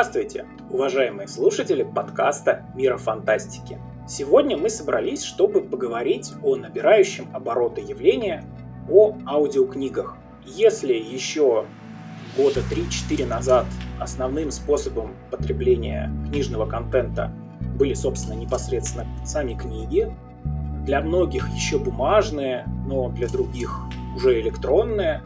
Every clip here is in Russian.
Здравствуйте, уважаемые слушатели подкаста «Мира фантастики». Сегодня мы собрались, чтобы поговорить о набирающем обороты явления, о аудиокнигах. Если еще года 3-4 назад основным способом потребления книжного контента были, собственно, непосредственно сами книги, для многих еще бумажные, но для других уже электронные,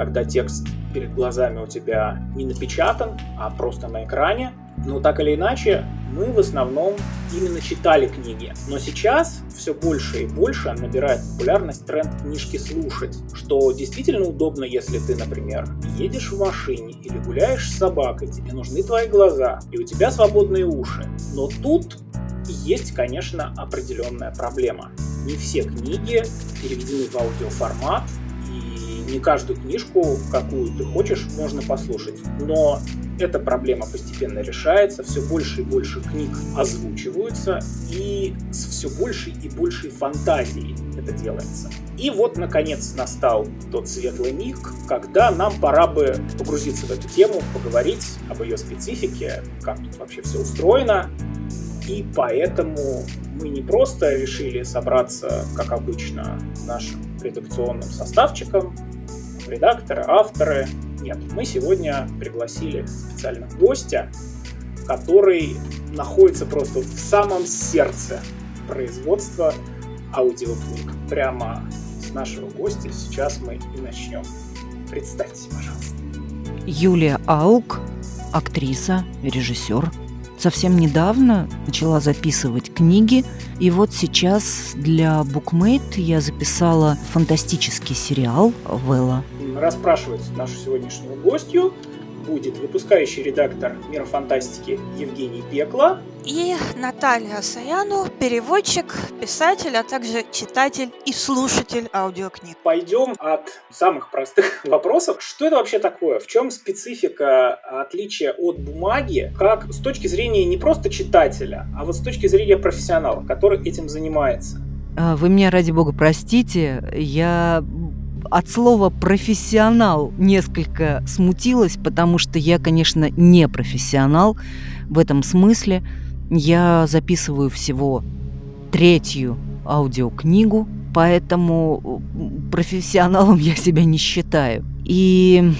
когда текст перед глазами у тебя не напечатан, а просто на экране. Но так или иначе, мы в основном именно читали книги. Но сейчас все больше и больше набирает популярность тренд книжки слушать, что действительно удобно, если ты, например, едешь в машине или гуляешь с собакой, тебе нужны твои глаза, и у тебя свободные уши. Но тут есть, конечно, определенная проблема. Не все книги переведены в аудиоформат, не каждую книжку, какую ты хочешь, можно послушать. Но эта проблема постепенно решается, все больше и больше книг озвучиваются, и с все большей и большей фантазией это делается. И вот, наконец, настал тот светлый миг, когда нам пора бы погрузиться в эту тему, поговорить об ее специфике, как тут вообще все устроено. И поэтому мы не просто решили собраться, как обычно, нашим редакционным составчиком, редакторы, авторы. Нет, мы сегодня пригласили специального гостя, который находится просто в самом сердце производства аудиокниг. Прямо с нашего гостя сейчас мы и начнем. Представьтесь, пожалуйста. Юлия Аук, актриса, режиссер. Совсем недавно начала записывать книги, и вот сейчас для Bookmate я записала фантастический сериал «Вэлла» расспрашивать нашу сегодняшнюю гостью будет выпускающий редактор «Мира фантастики» Евгений Пекла. И Наталья Саяну, переводчик, писатель, а также читатель и слушатель аудиокниг. Пойдем от самых простых вопросов. Что это вообще такое? В чем специфика отличия от бумаги, как с точки зрения не просто читателя, а вот с точки зрения профессионала, который этим занимается? А, вы меня, ради бога, простите, я от слова «профессионал» несколько смутилась, потому что я, конечно, не профессионал в этом смысле. Я записываю всего третью аудиокнигу, поэтому профессионалом я себя не считаю. И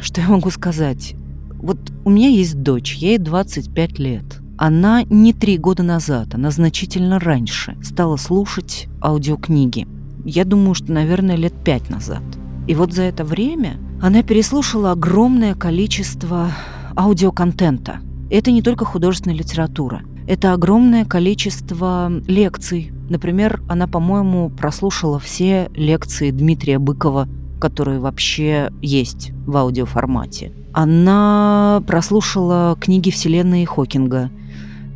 что я могу сказать? Вот у меня есть дочь, ей 25 лет. Она не три года назад, она значительно раньше стала слушать аудиокниги я думаю, что, наверное, лет пять назад. И вот за это время она переслушала огромное количество аудиоконтента. Это не только художественная литература. Это огромное количество лекций. Например, она, по-моему, прослушала все лекции Дмитрия Быкова, которые вообще есть в аудиоформате. Она прослушала книги Вселенной Хокинга.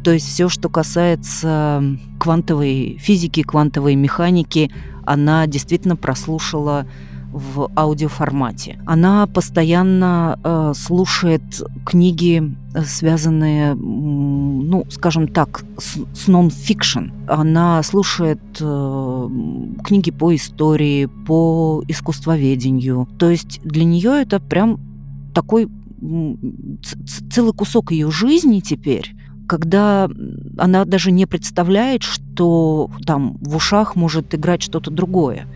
То есть все, что касается квантовой физики, квантовой механики, она действительно прослушала в аудиоформате. Она постоянно э, слушает книги, связанные, ну, скажем так, с, с нон-фикшн. Она слушает э, книги по истории, по искусствоведению. То есть для нее это прям такой целый кусок ее жизни теперь, когда она даже не представляет, что там в ушах может играть что-то другое.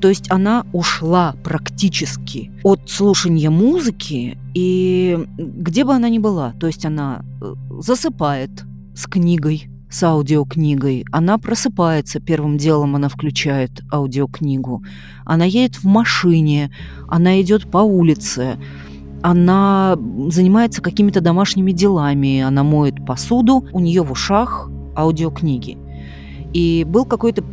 То есть она ушла практически от слушания музыки, и где бы она ни была, то есть она э, засыпает с книгой, с аудиокнигой. Она просыпается, первым делом она включает аудиокнигу. Она едет в машине, она идет по улице, она занимается какими-то домашними делами, она моет посуду, у нее в ушах аудиокниги. И был какой-то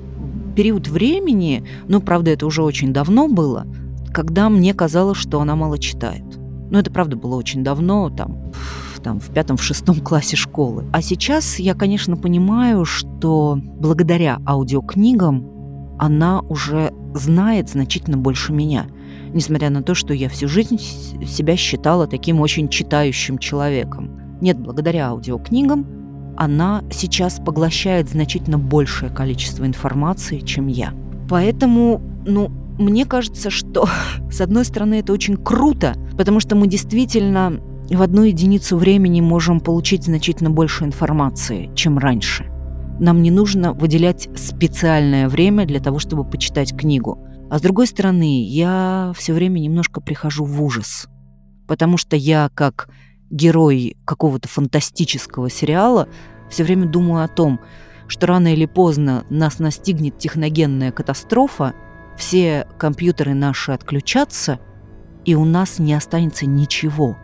период времени, ну, правда, это уже очень давно было, когда мне казалось, что она мало читает. Ну, это правда было очень давно, там, там, в пятом, в шестом классе школы. А сейчас я, конечно, понимаю, что благодаря аудиокнигам она уже знает значительно больше меня – несмотря на то, что я всю жизнь себя считала таким очень читающим человеком. Нет, благодаря аудиокнигам она сейчас поглощает значительно большее количество информации, чем я. Поэтому, ну, мне кажется, что, с одной стороны, это очень круто, потому что мы действительно в одну единицу времени можем получить значительно больше информации, чем раньше. Нам не нужно выделять специальное время для того, чтобы почитать книгу. А с другой стороны, я все время немножко прихожу в ужас, потому что я, как герой какого-то фантастического сериала, все время думаю о том, что рано или поздно нас настигнет техногенная катастрофа, все компьютеры наши отключатся, и у нас не останется ничего,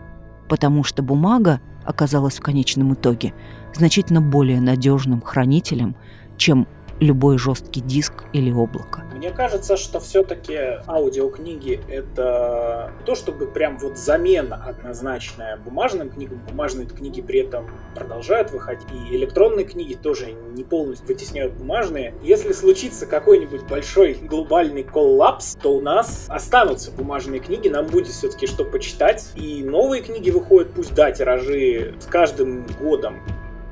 потому что бумага оказалась в конечном итоге значительно более надежным хранителем, чем любой жесткий диск или облако. Мне кажется, что все-таки аудиокниги это не то чтобы прям вот замена однозначная бумажным книгам. Бумажные книги при этом продолжают выходить. И электронные книги тоже не полностью вытесняют бумажные. Если случится какой-нибудь большой глобальный коллапс, то у нас останутся бумажные книги, нам будет все-таки что почитать. И новые книги выходят, пусть да, тиражи с каждым годом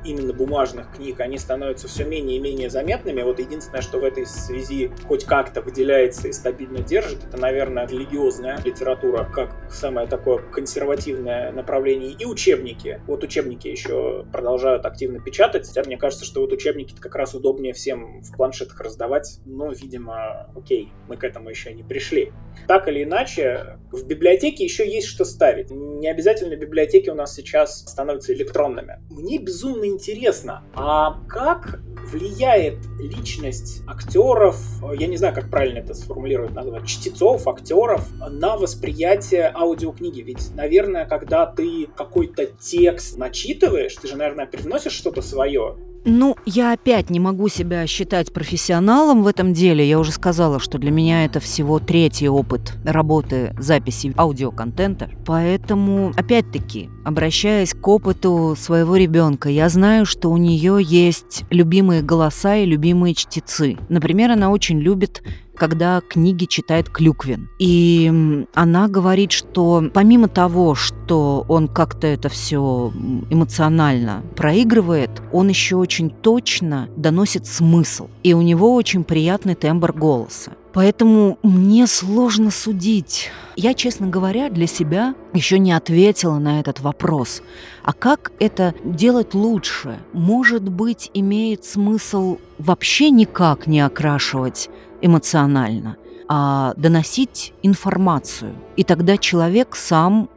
именно бумажных книг, они становятся все менее и менее заметными. Вот единственное, что в этой связи хоть как-то выделяется и стабильно держит, это, наверное, религиозная литература, как самое такое консервативное направление, и учебники. Вот учебники еще продолжают активно печатать, хотя мне кажется, что вот учебники как раз удобнее всем в планшетах раздавать, но, видимо, окей, мы к этому еще не пришли. Так или иначе, в библиотеке еще есть что ставить. Не обязательно библиотеки у нас сейчас становятся электронными. Мне безумно интересно, а как влияет личность актеров, я не знаю, как правильно это сформулировать, назвать, чтецов, актеров на восприятие аудиокниги? Ведь, наверное, когда ты какой-то текст начитываешь, ты же, наверное, привносишь что-то свое, ну, я опять не могу себя считать профессионалом в этом деле. Я уже сказала, что для меня это всего третий опыт работы записи аудиоконтента. Поэтому, опять-таки, обращаясь к опыту своего ребенка, я знаю, что у нее есть любимые голоса и любимые чтецы. Например, она очень любит когда книги читает Клюквин. И она говорит, что помимо того, что он как-то это все эмоционально проигрывает, он еще очень точно доносит смысл. И у него очень приятный тембр голоса. Поэтому мне сложно судить. Я, честно говоря, для себя еще не ответила на этот вопрос. А как это делать лучше? Может быть, имеет смысл вообще никак не окрашивать эмоционально, а доносить информацию. И тогда человек сам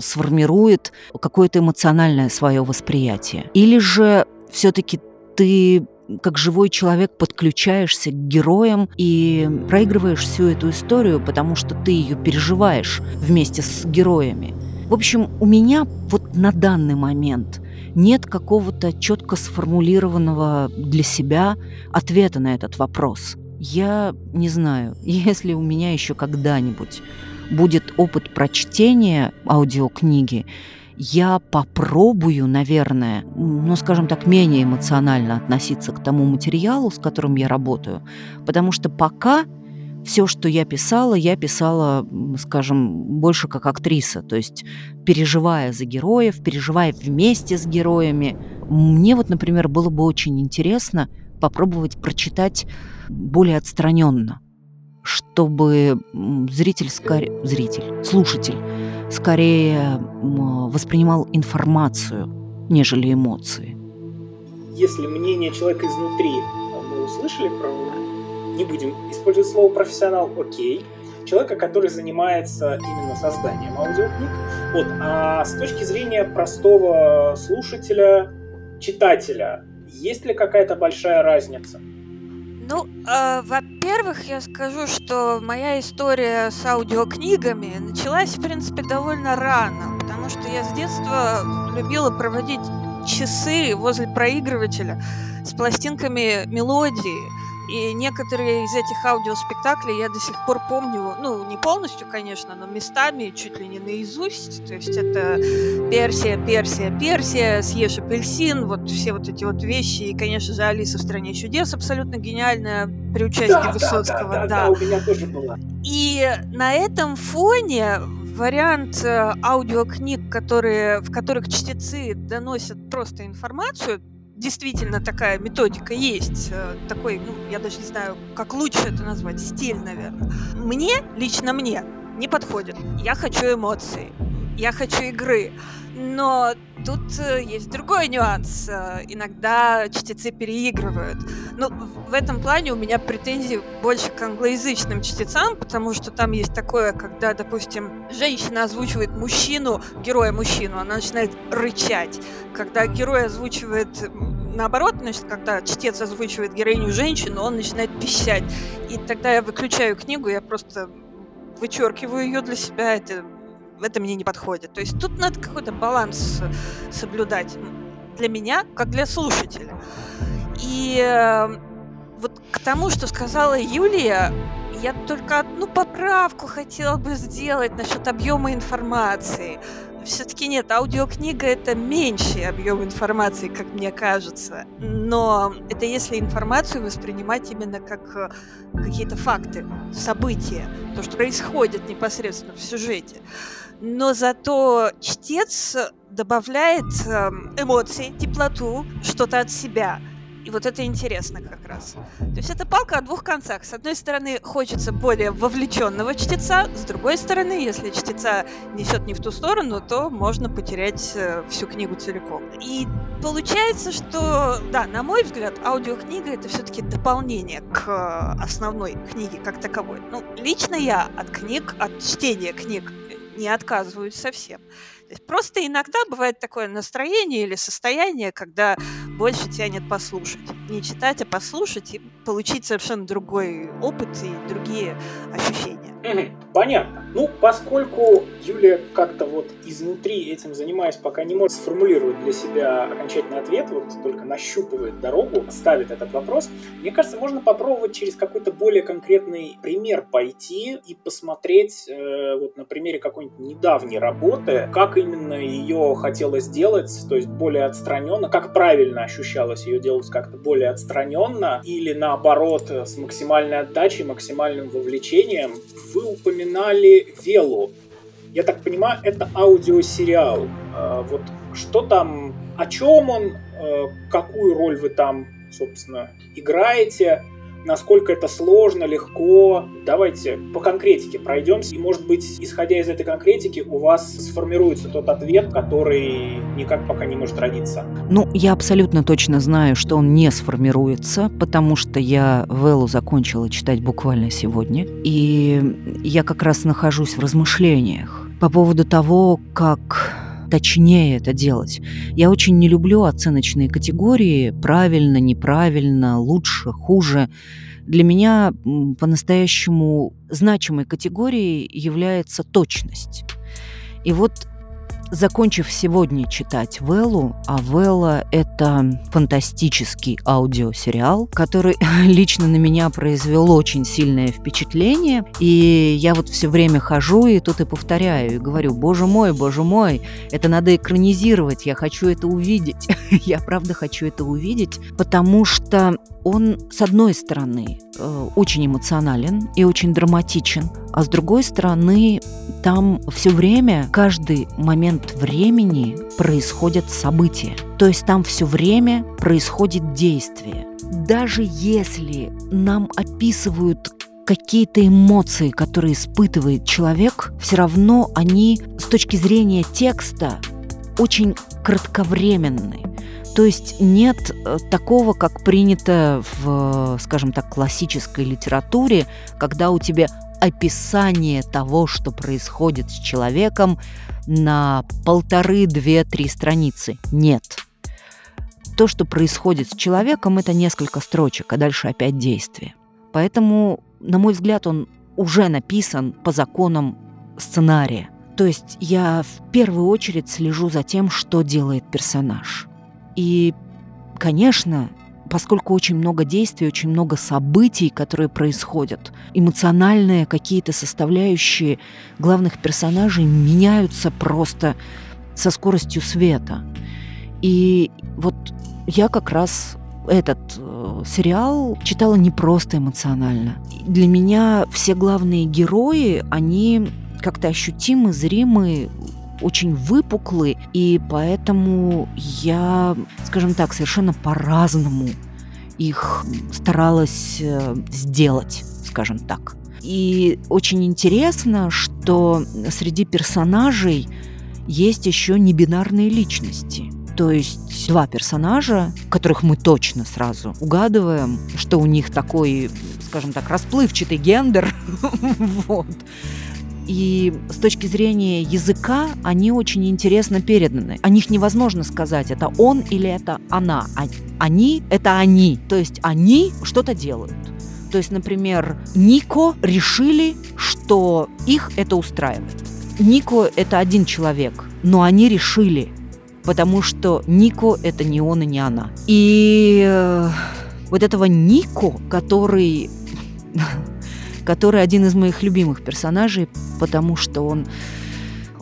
сформирует какое-то эмоциональное свое восприятие. Или же все-таки ты как живой человек подключаешься к героям и проигрываешь всю эту историю, потому что ты ее переживаешь вместе с героями. В общем, у меня вот на данный момент нет какого-то четко сформулированного для себя ответа на этот вопрос. Я не знаю, если у меня еще когда-нибудь будет опыт прочтения аудиокниги, я попробую, наверное, ну, скажем так, менее эмоционально относиться к тому материалу, с которым я работаю, потому что пока все, что я писала, я писала, скажем, больше как актриса, то есть переживая за героев, переживая вместе с героями. Мне вот, например, было бы очень интересно попробовать прочитать более отстраненно, чтобы зритель, скорее, зритель, слушатель скорее воспринимал информацию, нежели эмоции. Если мнение человека изнутри мы услышали про не будем использовать слово профессионал, окей, человека, который занимается именно созданием аудиокниг. Вот, а с точки зрения простого слушателя, читателя, есть ли какая-то большая разница? Ну, э, во-первых, я скажу, что моя история с аудиокнигами началась, в принципе, довольно рано, потому что я с детства любила проводить часы возле проигрывателя с пластинками мелодии. И некоторые из этих аудиоспектаклей я до сих пор помню, ну, не полностью, конечно, но местами чуть ли не наизусть. То есть это Персия, Персия, Персия, съешь апельсин, вот все вот эти вот вещи. И, конечно же, Алиса в стране чудес абсолютно гениальная при участии да, Высоцкого. Да, да, да, да, у меня тоже была. И на этом фоне вариант э, аудиокниг, которые, в которых чтецы доносят просто информацию, действительно такая методика есть, э, такой, ну, я даже не знаю, как лучше это назвать, стиль, наверное. Мне, лично мне, не подходит. Я хочу эмоций, я хочу игры. Но тут э, есть другой нюанс. Э, иногда чтецы переигрывают. Ну, в этом плане у меня претензии больше к англоязычным чтецам, потому что там есть такое, когда, допустим, женщина озвучивает мужчину, героя мужчину, она начинает рычать. Когда герой озвучивает наоборот, значит, когда чтец озвучивает героиню женщину, он начинает пищать. И тогда я выключаю книгу, я просто вычеркиваю ее для себя. Это это мне не подходит. То есть тут надо какой-то баланс соблюдать для меня, как для слушателя. И э, вот к тому, что сказала Юлия, я только одну поправку хотела бы сделать насчет объема информации. Все-таки нет, аудиокнига это меньший объем информации, как мне кажется. Но это если информацию воспринимать именно как э, какие-то факты, события, то, что происходит непосредственно в сюжете но зато чтец добавляет эм, эмоции, теплоту, что-то от себя. И вот это интересно как раз. То есть это палка о двух концах. С одной стороны, хочется более вовлеченного чтеца, с другой стороны, если чтеца несет не в ту сторону, то можно потерять э, всю книгу целиком. И получается, что, да, на мой взгляд, аудиокнига это все-таки дополнение к э, основной книге как таковой. Ну, лично я от книг, от чтения книг не отказываюсь совсем. Просто иногда бывает такое настроение или состояние, когда больше тянет послушать. Не читать, а послушать и получить совершенно другой опыт и другие ощущения. Понятно. Ну, поскольку Юлия как-то вот изнутри этим занимаясь, пока не может сформулировать для себя окончательный ответ, вот только нащупывает дорогу, ставит этот вопрос, мне кажется, можно попробовать через какой-то более конкретный пример пойти и посмотреть э, вот на примере какой-нибудь недавней работы, как именно ее хотелось сделать, то есть более отстраненно, как правильно ощущалось ее делать как-то более отстраненно или наоборот с максимальной отдачей, максимальным вовлечением вы упоминали Велу. Я так понимаю, это аудиосериал. А, вот что там, о чем он, а, какую роль вы там, собственно, играете? Насколько это сложно, легко. Давайте по конкретике пройдемся, и, может быть, исходя из этой конкретики, у вас сформируется тот ответ, который никак пока не может родиться. Ну, я абсолютно точно знаю, что он не сформируется, потому что я Веллу закончила читать буквально сегодня, и я как раз нахожусь в размышлениях по поводу того, как точнее это делать. Я очень не люблю оценочные категории правильно, неправильно, лучше, хуже. Для меня по-настоящему значимой категорией является точность. И вот Закончив сегодня читать Веллу, а Велла — это фантастический аудиосериал, который лично на меня произвел очень сильное впечатление. И я вот все время хожу и тут и повторяю, и говорю, боже мой, боже мой, это надо экранизировать, я хочу это увидеть. я правда хочу это увидеть, потому что он, с одной стороны, э, очень эмоционален и очень драматичен, а с другой стороны, там все время, каждый момент времени происходят события. То есть там все время происходит действие. Даже если нам описывают какие-то эмоции, которые испытывает человек, все равно они с точки зрения текста очень кратковременны. То есть нет э, такого, как принято в, скажем так, классической литературе, когда у тебя описание того, что происходит с человеком на полторы, две, три страницы. Нет. То, что происходит с человеком, это несколько строчек, а дальше опять действие. Поэтому, на мой взгляд, он уже написан по законам сценария. То есть я в первую очередь слежу за тем, что делает персонаж. И, конечно, поскольку очень много действий, очень много событий, которые происходят, эмоциональные какие-то составляющие главных персонажей меняются просто со скоростью света. И вот я как раз этот э, сериал читала не просто эмоционально. Для меня все главные герои, они как-то ощутимы, зримы, очень выпуклы, и поэтому я, скажем так, совершенно по-разному их старалась э, сделать, скажем так. И очень интересно, что среди персонажей есть еще небинарные личности. То есть два персонажа, которых мы точно сразу угадываем, что у них такой, скажем так, расплывчатый гендер. вот. И с точки зрения языка они очень интересно переданы. О них невозможно сказать, это он или это она. А они – это они. То есть они что-то делают. То есть, например, Нико решили, что их это устраивает. Нико – это один человек, но они решили, потому что Нико – это не он и не она. И э, вот этого Нико, который который один из моих любимых персонажей, потому что он,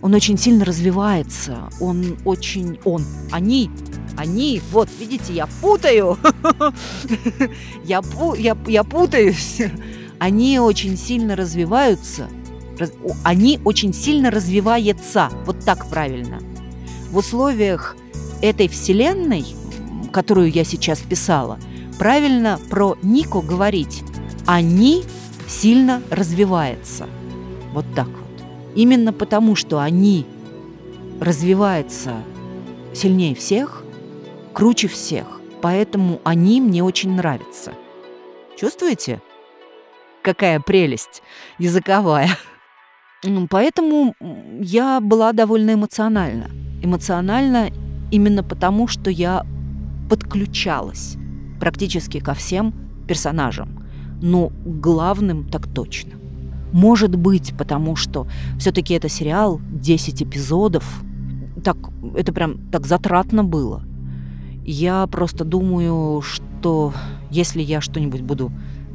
он очень сильно развивается, он очень, он, они, они, вот, видите, я путаю, я, я, я путаюсь, они очень сильно развиваются, они очень сильно развиваются, вот так правильно. В условиях этой вселенной, которую я сейчас писала, правильно про Нико говорить. Они сильно развивается. Вот так вот. Именно потому, что они развиваются сильнее всех, круче всех, поэтому они мне очень нравятся. Чувствуете? Какая прелесть языковая. Ну, поэтому я была довольно эмоциональна. Эмоциональна именно потому, что я подключалась практически ко всем персонажам но главным так точно. Может быть, потому что все-таки это сериал, 10 эпизодов. Так, это прям так затратно было. Я просто думаю, что если я что-нибудь буду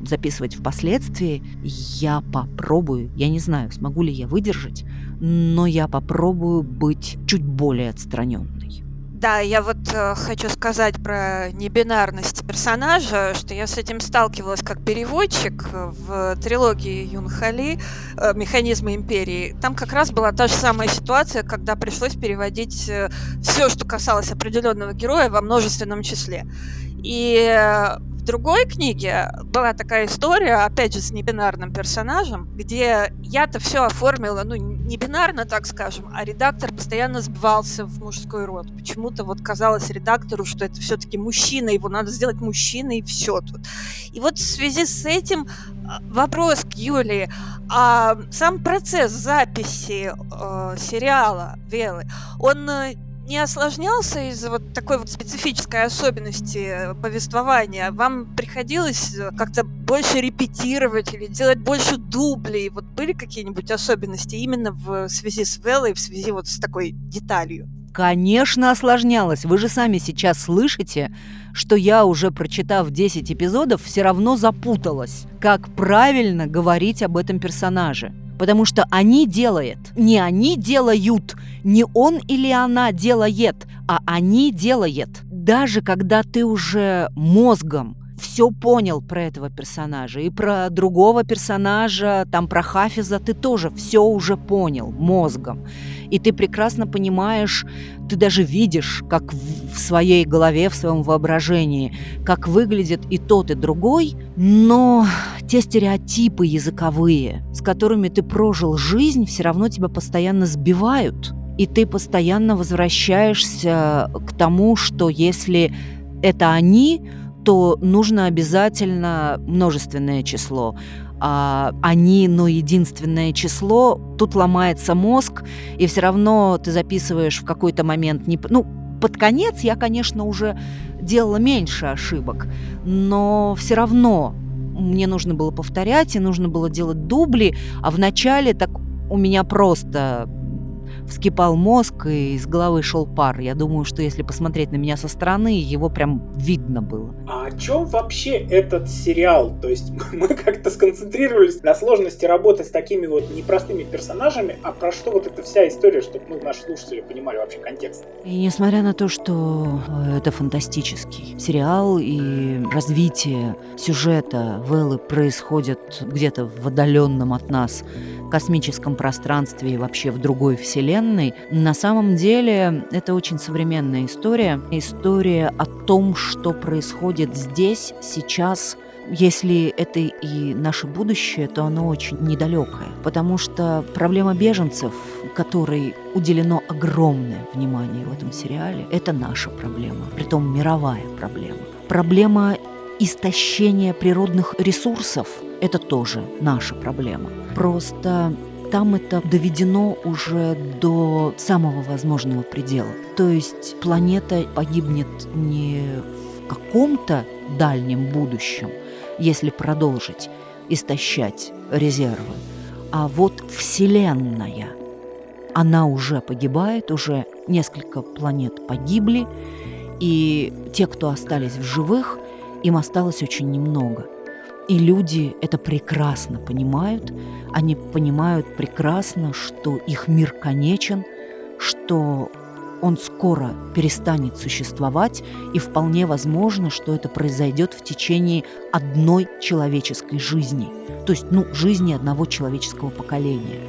записывать впоследствии, я попробую, я не знаю, смогу ли я выдержать, но я попробую быть чуть более отстраненной. Да, я вот э, хочу сказать про небинарность персонажа, что я с этим сталкивалась как переводчик в трилогии Юн Хали э, «Механизмы империи». Там как раз была та же самая ситуация, когда пришлось переводить э, все, что касалось определенного героя во множественном числе. И э, в другой книге была такая история, опять же, с небинарным персонажем, где я-то все оформила, ну, не бинарно, так скажем, а редактор постоянно сбивался в мужской род. Почему-то вот казалось редактору, что это все-таки мужчина, его надо сделать мужчиной, и все тут. И вот в связи с этим а, вопрос к Юлии. А сам процесс записи э, сериала Велы, он э, не осложнялся из-за вот такой вот специфической особенности повествования? Вам приходилось э, как-то больше репетировать или делать больше дублей? Вот были какие-нибудь особенности именно в связи с Веллой, в связи вот с такой деталью? Конечно, осложнялось. Вы же сами сейчас слышите, что я, уже прочитав 10 эпизодов, все равно запуталась, как правильно говорить об этом персонаже. Потому что они делают, не они делают, не он или она делает, а они делают. Даже когда ты уже мозгом все понял про этого персонажа. И про другого персонажа, там про Хафиза ты тоже все уже понял мозгом. И ты прекрасно понимаешь, ты даже видишь, как в своей голове, в своем воображении, как выглядит и тот, и другой, но те стереотипы языковые, с которыми ты прожил жизнь, все равно тебя постоянно сбивают. И ты постоянно возвращаешься к тому, что если это они, то нужно обязательно множественное число. А они, но единственное число, тут ломается мозг, и все равно ты записываешь в какой-то момент не... Ну, под конец я, конечно, уже делала меньше ошибок, но все равно мне нужно было повторять, и нужно было делать дубли, а в начале так у меня просто вскипал мозг, и из головы шел пар. Я думаю, что если посмотреть на меня со стороны, его прям видно было. А о чем вообще этот сериал? То есть мы как-то сконцентрировались на сложности работы с такими вот непростыми персонажами, а про что вот эта вся история, чтобы мы, наши слушатели, понимали вообще контекст? И несмотря на то, что э, это фантастический сериал и развитие сюжета Веллы происходит где-то в отдаленном от нас космическом пространстве и вообще в другой вселенной, на самом деле это очень современная история. История о том, что происходит здесь, сейчас, если это и наше будущее, то оно очень недалекое, потому что проблема беженцев, которой уделено огромное внимание в этом сериале, это наша проблема, притом мировая проблема. Проблема истощения природных ресурсов – это тоже наша проблема. Просто там это доведено уже до самого возможного предела. То есть планета погибнет не в каком-то дальнем будущем, если продолжить истощать резервы, а вот Вселенная. Она уже погибает, уже несколько планет погибли, и те, кто остались в живых, им осталось очень немного. И люди это прекрасно понимают. Они понимают прекрасно, что их мир конечен, что он скоро перестанет существовать, и вполне возможно, что это произойдет в течение одной человеческой жизни, то есть, ну, жизни одного человеческого поколения.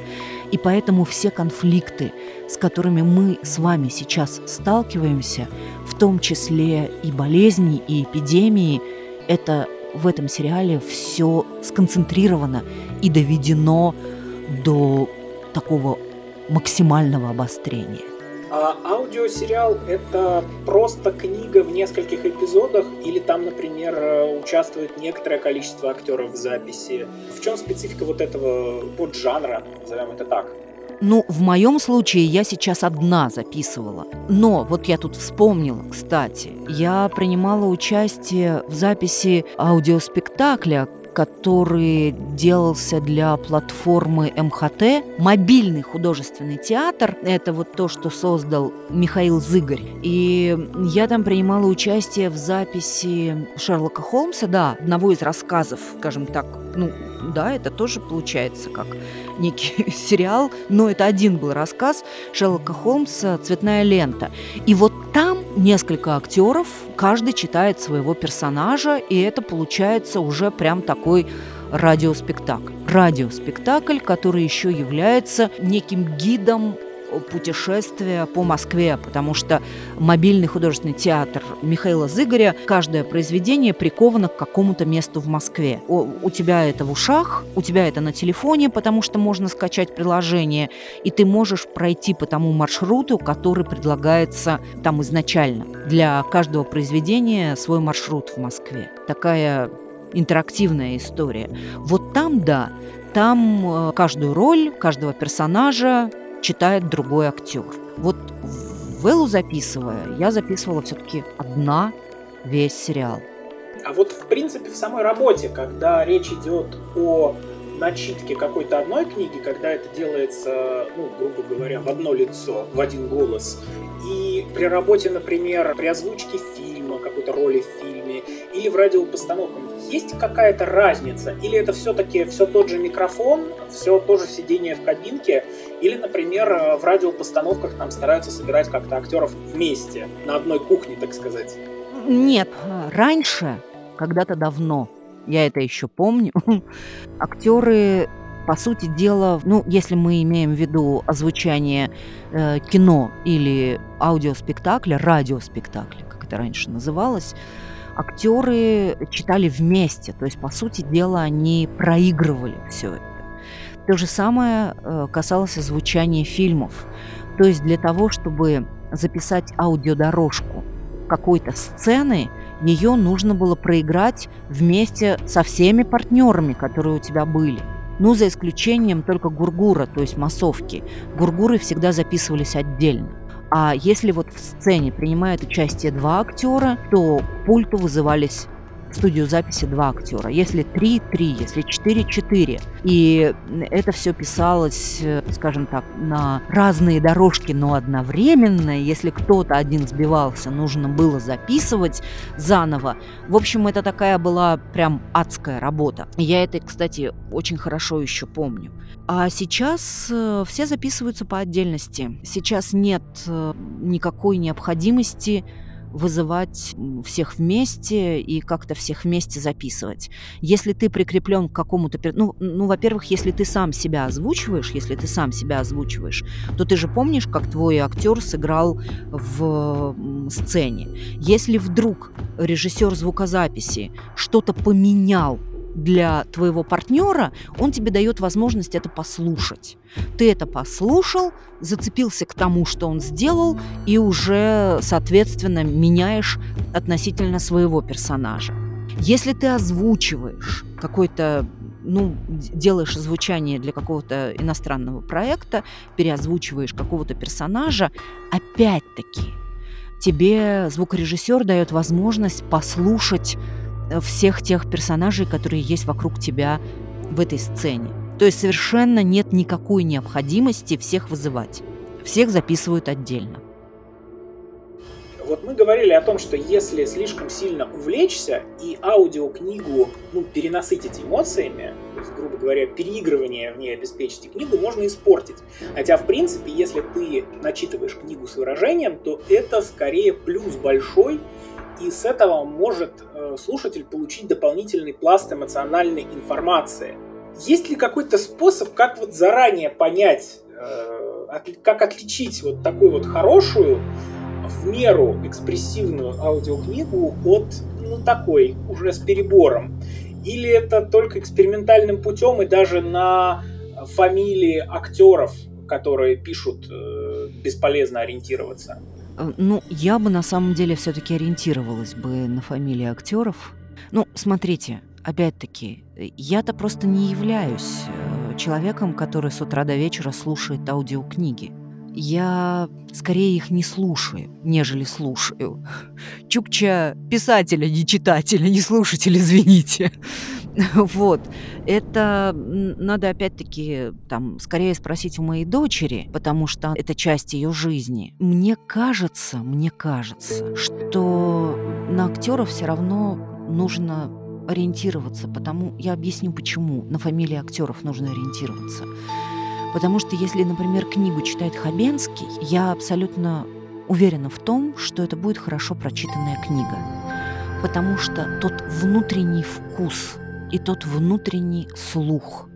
И поэтому все конфликты, с которыми мы с вами сейчас сталкиваемся, в том числе и болезни, и эпидемии, это в этом сериале все сконцентрировано и доведено до такого максимального обострения. А аудиосериал — это просто книга в нескольких эпизодах или там, например, участвует некоторое количество актеров в записи? В чем специфика вот этого поджанра, назовем это так? Ну, в моем случае я сейчас одна записывала. Но вот я тут вспомнила, кстати, я принимала участие в записи аудиоспектакля, который делался для платформы МХТ. Мобильный художественный театр – это вот то, что создал Михаил Зыгорь. И я там принимала участие в записи Шерлока Холмса, да, одного из рассказов, скажем так, ну, да, это тоже получается как некий сериал, но это один был рассказ Шерлока Холмса «Цветная лента». И вот там несколько актеров, каждый читает своего персонажа, и это получается уже прям такой радиоспектакль. Радиоспектакль, который еще является неким гидом путешествия по Москве, потому что мобильный художественный театр Михаила Зыгоря, каждое произведение приковано к какому-то месту в Москве. У, у тебя это в ушах, у тебя это на телефоне, потому что можно скачать приложение, и ты можешь пройти по тому маршруту, который предлагается там изначально. Для каждого произведения свой маршрут в Москве. Такая интерактивная история. Вот там, да, там э, каждую роль, каждого персонажа читает другой актер. Вот в Эллу записывая, я записывала все-таки одна весь сериал. А вот в принципе в самой работе, когда речь идет о начитке какой-то одной книги, когда это делается, ну, грубо говоря, в одно лицо, в один голос, и при работе, например, при озвучке фильма, какой-то роли в фильме, или в радиопостановках, есть какая-то разница? Или это все-таки все тот же микрофон, все то же сидение в кабинке, или, например, э, в радиопостановках там стараются собирать как-то актеров вместе, на одной кухне, так сказать? Нет, раньше, когда-то давно, я это еще помню, актеры по сути дела, ну, если мы имеем в виду озвучание э, кино или аудиоспектакля, радиоспектакля, как это раньше называлось, актеры читали вместе, то есть, по сути дела, они проигрывали все это. То же самое э, касалось звучания фильмов. То есть для того, чтобы записать аудиодорожку какой-то сцены, ее нужно было проиграть вместе со всеми партнерами, которые у тебя были. Ну, за исключением только гургура, то есть массовки. Гургуры всегда записывались отдельно. А если вот в сцене принимают участие два актера, то пульту вызывались студию записи два актера. Если три, три, если четыре, четыре. И это все писалось, э, скажем так, на разные дорожки, но одновременно. Если кто-то один сбивался, нужно было записывать заново. В общем, это такая была прям адская работа. Я это, кстати, очень хорошо еще помню. А сейчас э, все записываются по отдельности. Сейчас нет э, никакой необходимости вызывать всех вместе и как-то всех вместе записывать. Если ты прикреплен к какому-то... Ну, ну, во-первых, если ты сам себя озвучиваешь, если ты сам себя озвучиваешь, то ты же помнишь, как твой актер сыграл в сцене. Если вдруг режиссер звукозаписи что-то поменял для твоего партнера, он тебе дает возможность это послушать. Ты это послушал, зацепился к тому, что он сделал, и уже, соответственно, меняешь относительно своего персонажа. Если ты озвучиваешь какой-то ну, делаешь звучание для какого-то иностранного проекта, переозвучиваешь какого-то персонажа, опять-таки тебе звукорежиссер дает возможность послушать всех тех персонажей, которые есть вокруг тебя в этой сцене. То есть совершенно нет никакой необходимости всех вызывать. Всех записывают отдельно. Вот мы говорили о том, что если слишком сильно увлечься и аудиокнигу ну, перенасытить эмоциями, то есть, грубо говоря, переигрывание в ней обеспечить, книгу можно испортить. Хотя, в принципе, если ты начитываешь книгу с выражением, то это скорее плюс большой, и с этого может э, слушатель получить дополнительный пласт эмоциональной информации. Есть ли какой-то способ, как вот заранее понять, э, как отличить вот такую вот хорошую в меру экспрессивную аудиокнигу от ну, такой, уже с перебором? Или это только экспериментальным путем и даже на фамилии актеров, которые пишут, э, бесполезно ориентироваться? Э, ну, я бы на самом деле все-таки ориентировалась бы на фамилии актеров. Ну, смотрите, опять-таки, я-то просто не являюсь э, человеком, который с утра до вечера слушает аудиокниги я скорее их не слушаю, нежели слушаю. Чукча писателя, не читателя, не слушателя, извините. Вот. Это надо опять-таки там скорее спросить у моей дочери, потому что это часть ее жизни. Мне кажется, мне кажется, что на актеров все равно нужно ориентироваться, потому я объясню почему. На фамилии актеров нужно ориентироваться. Потому что если, например, книгу читает Хабенский, я абсолютно уверена в том, что это будет хорошо прочитанная книга. Потому что тот внутренний вкус и тот внутренний слух,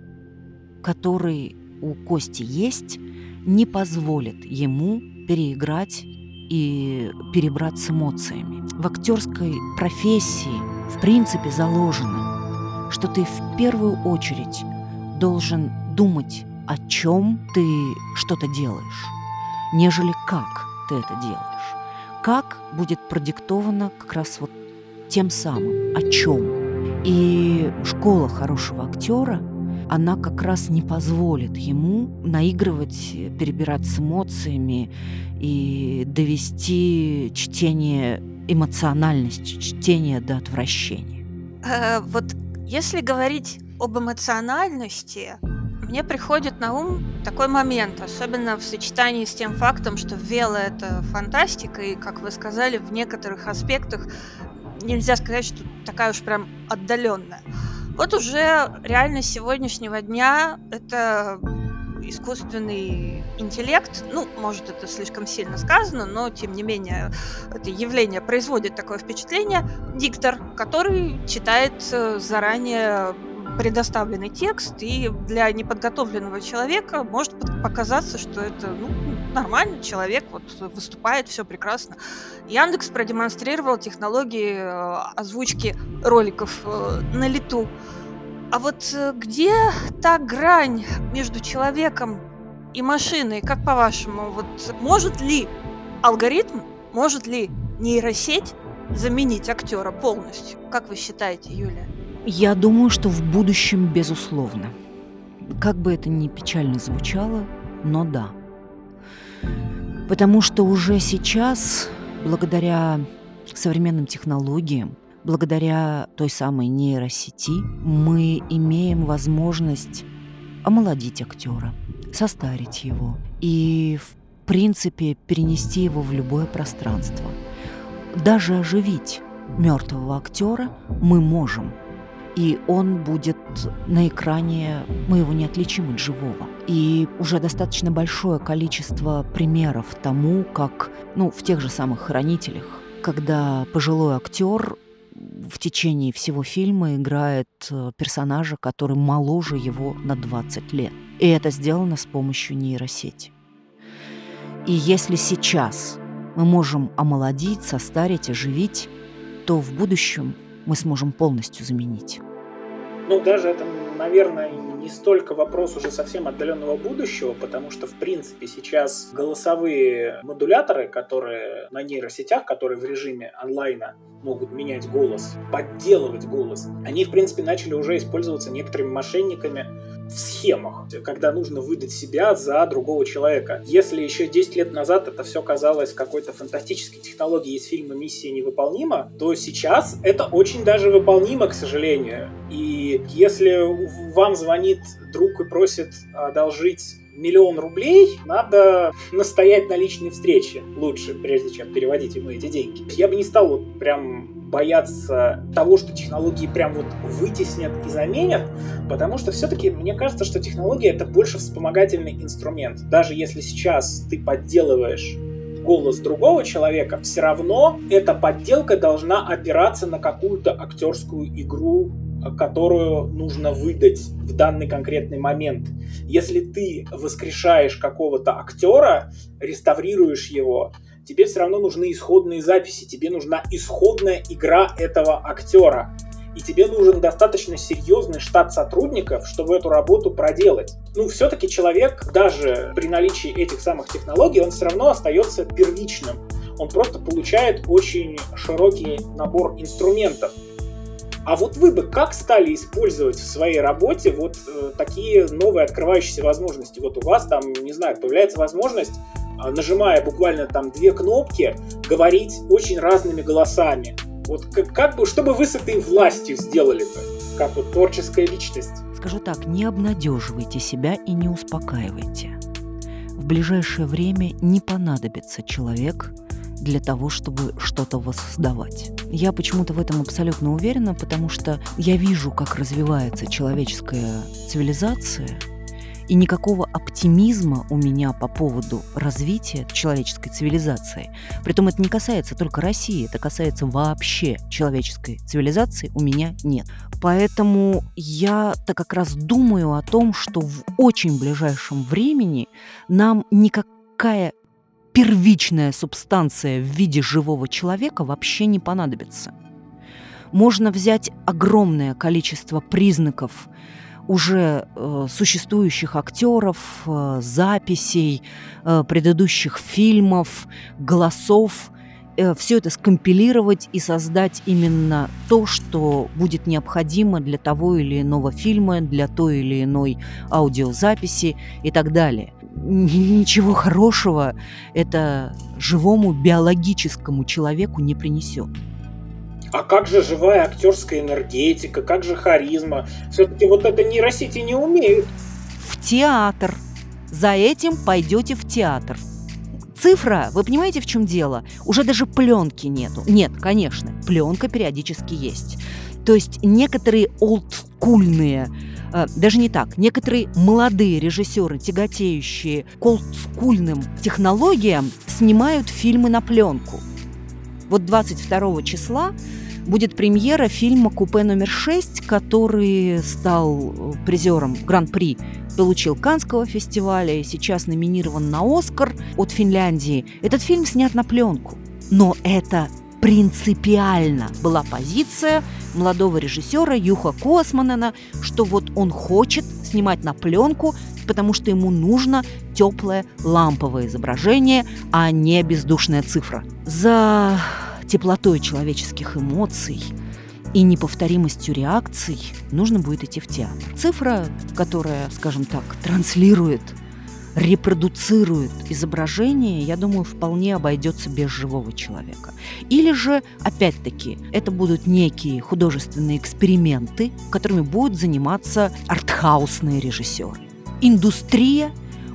который у Кости есть, не позволит ему переиграть и перебрать с эмоциями. В актерской профессии в принципе заложено, что ты в первую очередь должен думать о чем ты что-то делаешь, нежели как ты это делаешь. Как будет продиктовано как раз вот тем самым, о чем. И школа хорошего актера, она как раз не позволит ему наигрывать, перебирать с эмоциями и довести чтение, эмоциональность чтения до отвращения. А, вот если говорить об эмоциональности, мне приходит на ум такой момент, особенно в сочетании с тем фактом, что Вела — это фантастика, и, как вы сказали, в некоторых аспектах нельзя сказать, что такая уж прям отдаленная. Вот уже реальность сегодняшнего дня — это искусственный интеллект, ну, может, это слишком сильно сказано, но, тем не менее, это явление производит такое впечатление, диктор, который читает э, заранее предоставленный текст, и для неподготовленного человека может показаться, что это ну, нормальный человек, вот выступает, все прекрасно. Яндекс продемонстрировал технологии э, озвучки роликов э, на лету. А вот э, где та грань между человеком и машиной, как по-вашему, вот может ли алгоритм, может ли нейросеть заменить актера полностью? Как вы считаете, Юлия? Я думаю, что в будущем, безусловно. Как бы это ни печально звучало, но да. Потому что уже сейчас, благодаря современным технологиям, благодаря той самой нейросети, мы имеем возможность омолодить актера, состарить его и, в принципе, перенести его в любое пространство. Даже оживить мертвого актера мы можем – и он будет на экране, мы его не отличим от живого. И уже достаточно большое количество примеров тому, как, ну, в тех же самых «Хранителях», когда пожилой актер в течение всего фильма играет э, персонажа, который моложе его на 20 лет. И это сделано с помощью нейросети. И если сейчас мы можем омолодить, состарить, оживить, то в будущем мы сможем полностью заменить. Ну, даже это, наверное, не столько вопрос уже совсем отдаленного будущего, потому что, в принципе, сейчас голосовые модуляторы, которые на нейросетях, которые в режиме онлайна могут менять голос, подделывать голос, они, в принципе, начали уже использоваться некоторыми мошенниками в схемах, когда нужно выдать себя за другого человека. Если еще 10 лет назад это все казалось какой-то фантастической технологией из фильма «Миссия невыполнима», то сейчас это очень даже выполнимо, к сожалению. И если вам звонит друг и просит одолжить миллион рублей, надо настоять на личной встрече лучше, прежде чем переводить ему эти деньги. Я бы не стал вот прям бояться того, что технологии прям вот вытеснят и заменят, потому что все-таки мне кажется, что технология это больше вспомогательный инструмент. Даже если сейчас ты подделываешь голос другого человека, все равно эта подделка должна опираться на какую-то актерскую игру, которую нужно выдать в данный конкретный момент. Если ты воскрешаешь какого-то актера, реставрируешь его, тебе все равно нужны исходные записи, тебе нужна исходная игра этого актера. И тебе нужен достаточно серьезный штат сотрудников, чтобы эту работу проделать. Ну, все-таки человек, даже при наличии этих самых технологий, он все равно остается первичным. Он просто получает очень широкий набор инструментов. А вот вы бы как стали использовать в своей работе вот э, такие новые открывающиеся возможности? Вот у вас там, не знаю, появляется возможность а, нажимая буквально там две кнопки, говорить очень разными голосами. Вот как, как бы, что бы вы с этой властью сделали бы, как вот творческая личность? Скажу так, не обнадеживайте себя и не успокаивайте. В ближайшее время не понадобится человек для того, чтобы что-то воссоздавать. Я почему-то в этом абсолютно уверена, потому что я вижу, как развивается человеческая цивилизация – и никакого оптимизма у меня по поводу развития человеческой цивилизации. Притом это не касается только России, это касается вообще человеческой цивилизации у меня нет. Поэтому я-то как раз думаю о том, что в очень ближайшем времени нам никакая первичная субстанция в виде живого человека вообще не понадобится. Можно взять огромное количество признаков уже э, существующих актеров, э, записей, э, предыдущих фильмов, голосов, э, все это скомпилировать и создать именно то, что будет необходимо для того или иного фильма, для той или иной аудиозаписи и так далее. Ничего хорошего это живому биологическому человеку не принесет. А как же живая актерская энергетика, как же харизма? Все-таки вот это нейросети не умеют. В театр. За этим пойдете в театр. Цифра, вы понимаете, в чем дело? Уже даже пленки нету. Нет, конечно, пленка периодически есть. То есть некоторые олдскульные, даже не так, некоторые молодые режиссеры, тяготеющие к олдскульным технологиям, снимают фильмы на пленку. Вот 22 числа будет премьера фильма «Купе номер 6», который стал э, призером Гран-при, получил Канского фестиваля и сейчас номинирован на «Оскар» от Финляндии. Этот фильм снят на пленку. Но это принципиально была позиция молодого режиссера Юха Косманена, что вот он хочет снимать на пленку, потому что ему нужно теплое ламповое изображение, а не бездушная цифра. За теплотой человеческих эмоций и неповторимостью реакций нужно будет идти в театр. Цифра, которая, скажем так, транслирует, репродуцирует изображение, я думаю, вполне обойдется без живого человека. Или же, опять-таки, это будут некие художественные эксперименты, которыми будут заниматься артхаусные режиссеры. Индустрия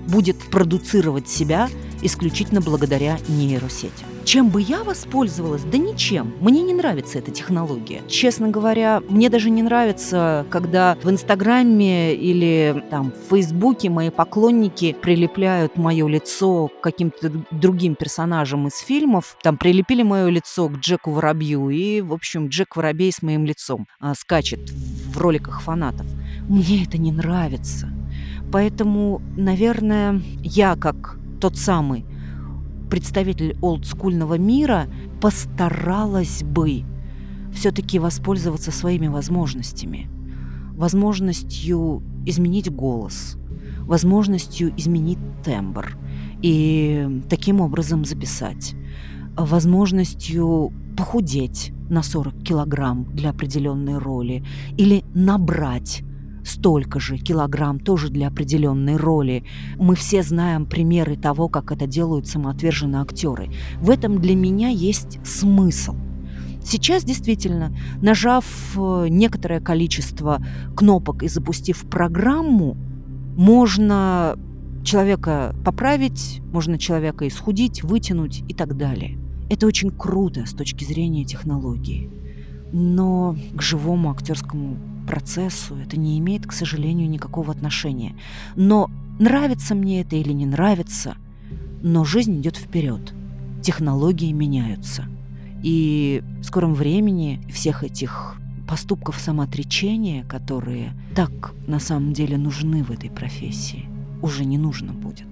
будет продуцировать себя исключительно благодаря нейросетям. Чем бы я воспользовалась? Да ничем. Мне не нравится эта технология. Честно говоря, мне даже не нравится, когда в Инстаграме или там в Фейсбуке мои поклонники прилепляют мое лицо к каким-то другим персонажам из фильмов. Там прилепили мое лицо к Джеку Воробью, и, в общем, Джек Воробей с моим лицом а, скачет в роликах фанатов. Мне это не нравится. Поэтому, наверное, я как тот самый представитель олдскульного мира постаралась бы все-таки воспользоваться своими возможностями. возможностью изменить голос, возможностью изменить тембр и таким образом записать, возможностью похудеть на 40 килограмм для определенной роли или набрать столько же килограмм тоже для определенной роли. Мы все знаем примеры того, как это делают самоотверженные актеры. В этом для меня есть смысл. Сейчас действительно, нажав э, некоторое количество кнопок и запустив программу, можно человека поправить, можно человека исхудить, вытянуть и так далее. Это очень круто с точки зрения технологии. Но к живому актерскому процессу это не имеет, к сожалению, никакого отношения. Но нравится мне это или не нравится, но жизнь идет вперед. Технологии меняются. И в скором времени всех этих поступков самоотречения, которые так на самом деле нужны в этой профессии, уже не нужно будет.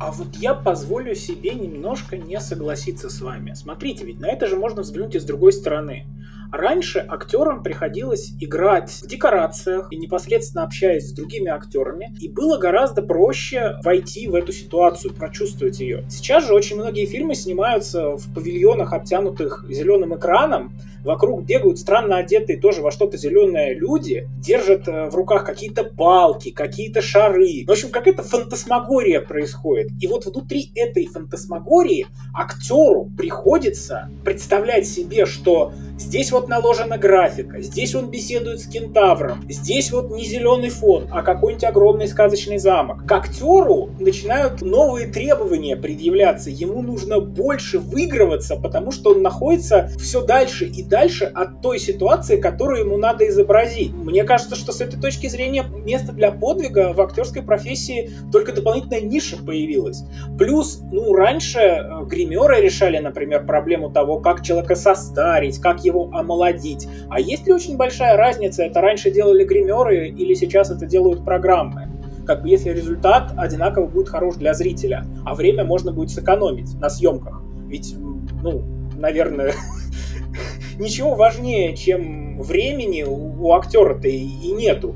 А вот я позволю себе немножко не согласиться с вами. Смотрите, ведь на это же можно взглянуть и с другой стороны. Раньше актерам приходилось играть в декорациях и непосредственно общаясь с другими актерами, и было гораздо проще войти в эту ситуацию, прочувствовать ее. Сейчас же очень многие фильмы снимаются в павильонах, обтянутых зеленым экраном, вокруг бегают странно одетые тоже во что-то зеленые люди, держат э, в руках какие-то палки, какие-то шары. В общем, какая-то фантасмагория происходит. И вот внутри этой фантасмагории актеру приходится представлять себе, что Здесь вот наложена графика, здесь он беседует с кентавром, здесь вот не зеленый фон, а какой-нибудь огромный сказочный замок. К актеру начинают новые требования предъявляться, ему нужно больше выигрываться, потому что он находится все дальше и дальше от той ситуации, которую ему надо изобразить. Мне кажется, что с этой точки зрения место для подвига в актерской профессии только дополнительная ниша появилась. Плюс, ну, раньше э, гримеры решали, например, проблему того, как человека состарить, как его омолодить. А есть ли очень большая разница, это раньше делали гримеры или сейчас это делают программы? Как бы если результат одинаково будет хорош для зрителя, а время можно будет сэкономить на съемках. Ведь, ну, наверное, ничего важнее, чем времени у актера-то и, и нету.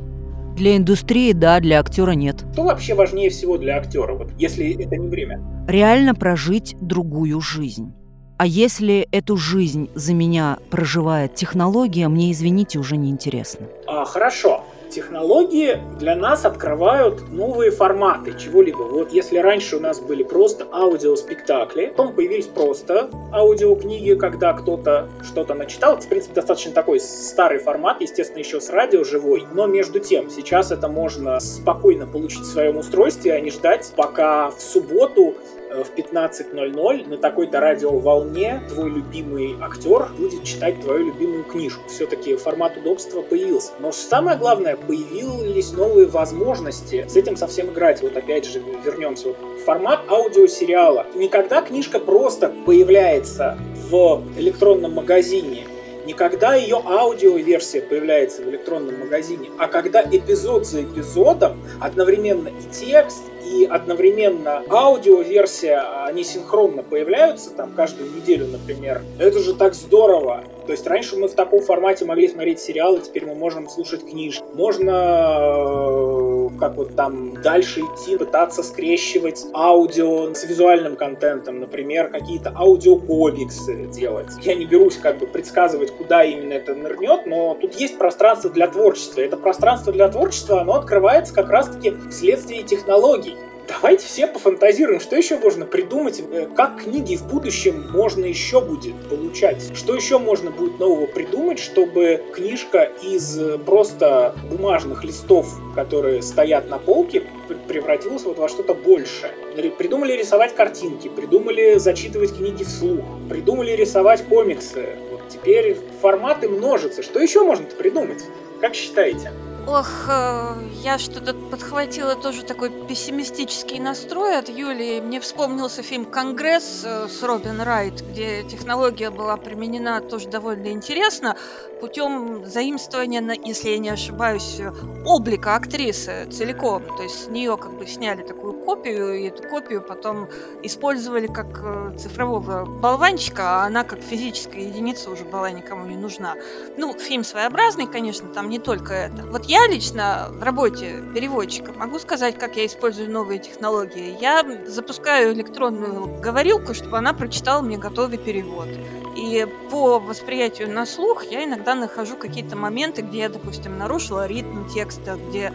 Для индустрии, да, для актера нет. Что вообще важнее всего для актера, вот, если это не время? Реально прожить другую жизнь. А если эту жизнь за меня проживает технология, мне, извините, уже не интересно. А, хорошо. Технологии для нас открывают новые форматы чего-либо. Вот если раньше у нас были просто аудиоспектакли, потом появились просто аудиокниги, когда кто-то что-то начитал. Это, в принципе, достаточно такой старый формат, естественно, еще с радио живой. Но между тем, сейчас это можно спокойно получить в своем устройстве, а не ждать, пока в субботу в 15.00 на такой-то радиоволне твой любимый актер будет читать твою любимую книжку. Все-таки формат удобства появился. Но самое главное, появились новые возможности с этим совсем играть. Вот опять же вернемся. Вот формат аудиосериала. Никогда книжка просто появляется в электронном магазине, не когда ее аудиоверсия появляется в электронном магазине, а когда эпизод за эпизодом одновременно и текст, и одновременно аудиоверсия, они синхронно появляются там каждую неделю, например. Это же так здорово. То есть раньше мы в таком формате могли смотреть сериалы, теперь мы можем слушать книжки. Можно э, как вот там дальше идти, пытаться скрещивать аудио с визуальным контентом, например, какие-то аудиокомиксы делать. Я не берусь как бы предсказывать, куда именно это нырнет, но тут есть пространство для творчества. Это пространство для творчества, оно открывается как раз-таки вследствие технологий. Давайте все пофантазируем, что еще можно придумать, э, как книги в будущем можно еще будет получать. Что еще можно будет нового придумать, чтобы книжка из э, просто бумажных листов, которые стоят на полке, превратилась вот во что-то большее. Придумали рисовать картинки, придумали зачитывать книги вслух, придумали рисовать комиксы. Вот теперь форматы множатся. Что еще можно придумать? Как считаете? Ох, э, я что-то подхватила тоже такой пессимистический настрой от Юлии. Мне вспомнился фильм «Конгресс» э, с Робин Райт, где технология была применена тоже довольно интересно путем заимствования, если я не ошибаюсь, облика актрисы целиком. То есть с нее как бы сняли такую копию, и эту копию потом использовали как э, цифрового болванчика, а она как физическая единица уже была никому не нужна. Ну, фильм своеобразный, конечно, там не только это. Вот я лично в работе переводчика могу сказать, как я использую новые технологии. Я запускаю электронную говорилку, чтобы она прочитала мне готовый перевод. И по восприятию на слух я иногда нахожу какие-то моменты, где я, допустим, нарушила ритм текста, где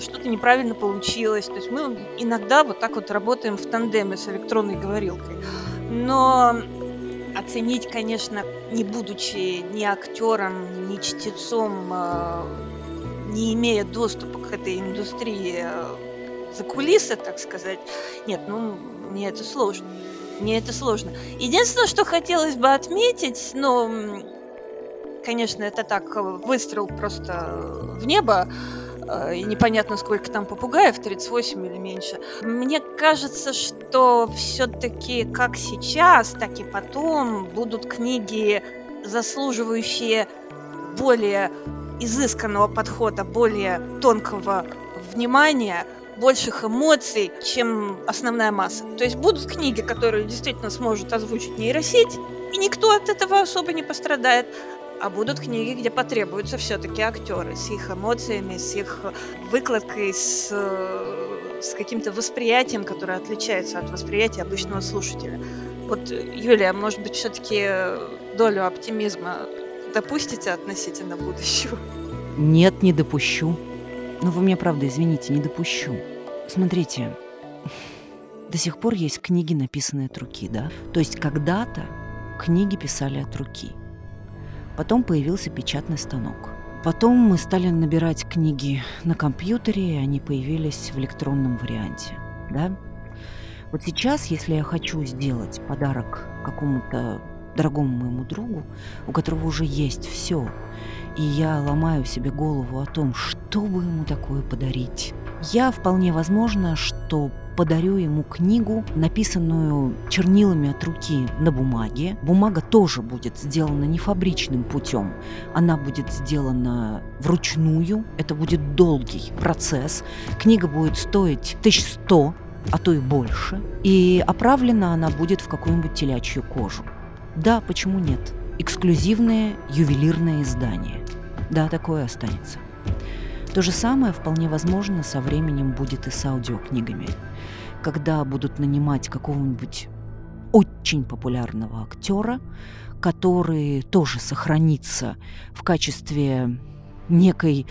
что-то неправильно получилось. То есть мы иногда вот так вот работаем в тандеме с электронной говорилкой. Но оценить, конечно, не будучи ни актером, ни чтецом, а, не имея доступа к этой индустрии а, за кулисы, так сказать, нет, ну, мне это сложно. Мне это сложно. Единственное, что хотелось бы отметить, ну, конечно, это так, э, выстрел просто в небо, э, и непонятно, сколько там попугаев, 38 или меньше. Мне кажется, что все-таки как сейчас, так и потом будут книги, заслуживающие более изысканного подхода, более тонкого внимания, больших эмоций, чем основная масса. То есть будут книги, которые действительно сможет озвучить нейросеть, и никто от этого особо не пострадает. А будут книги, где потребуются все-таки актеры с их эмоциями, с их выкладкой, с, с каким-то восприятием, которое отличается от восприятия обычного слушателя. Вот, Юлия, может быть, все-таки долю оптимизма допустите относительно будущего? Нет, не допущу. Но вы меня, правда, извините, не допущу. Смотрите, до сих пор есть книги, написанные от руки, да? То есть когда-то книги писали от руки. Потом появился печатный станок. Потом мы стали набирать книги на компьютере, и они появились в электронном варианте, да? Вот сейчас, если я хочу сделать подарок какому-то дорогому моему другу, у которого уже есть все, и я ломаю себе голову о том, что бы ему такое подарить. Я вполне возможно, что подарю ему книгу, написанную чернилами от руки на бумаге. Бумага тоже будет сделана не фабричным путем, она будет сделана вручную. Это будет долгий процесс. Книга будет стоить 1100, а то и больше. И оправлена она будет в какую-нибудь телячью кожу. Да, почему нет? Эксклюзивное ювелирное издание. Да, такое останется. То же самое вполне возможно со временем будет и с аудиокнигами. Когда будут нанимать какого-нибудь очень популярного актера, который тоже сохранится в качестве некой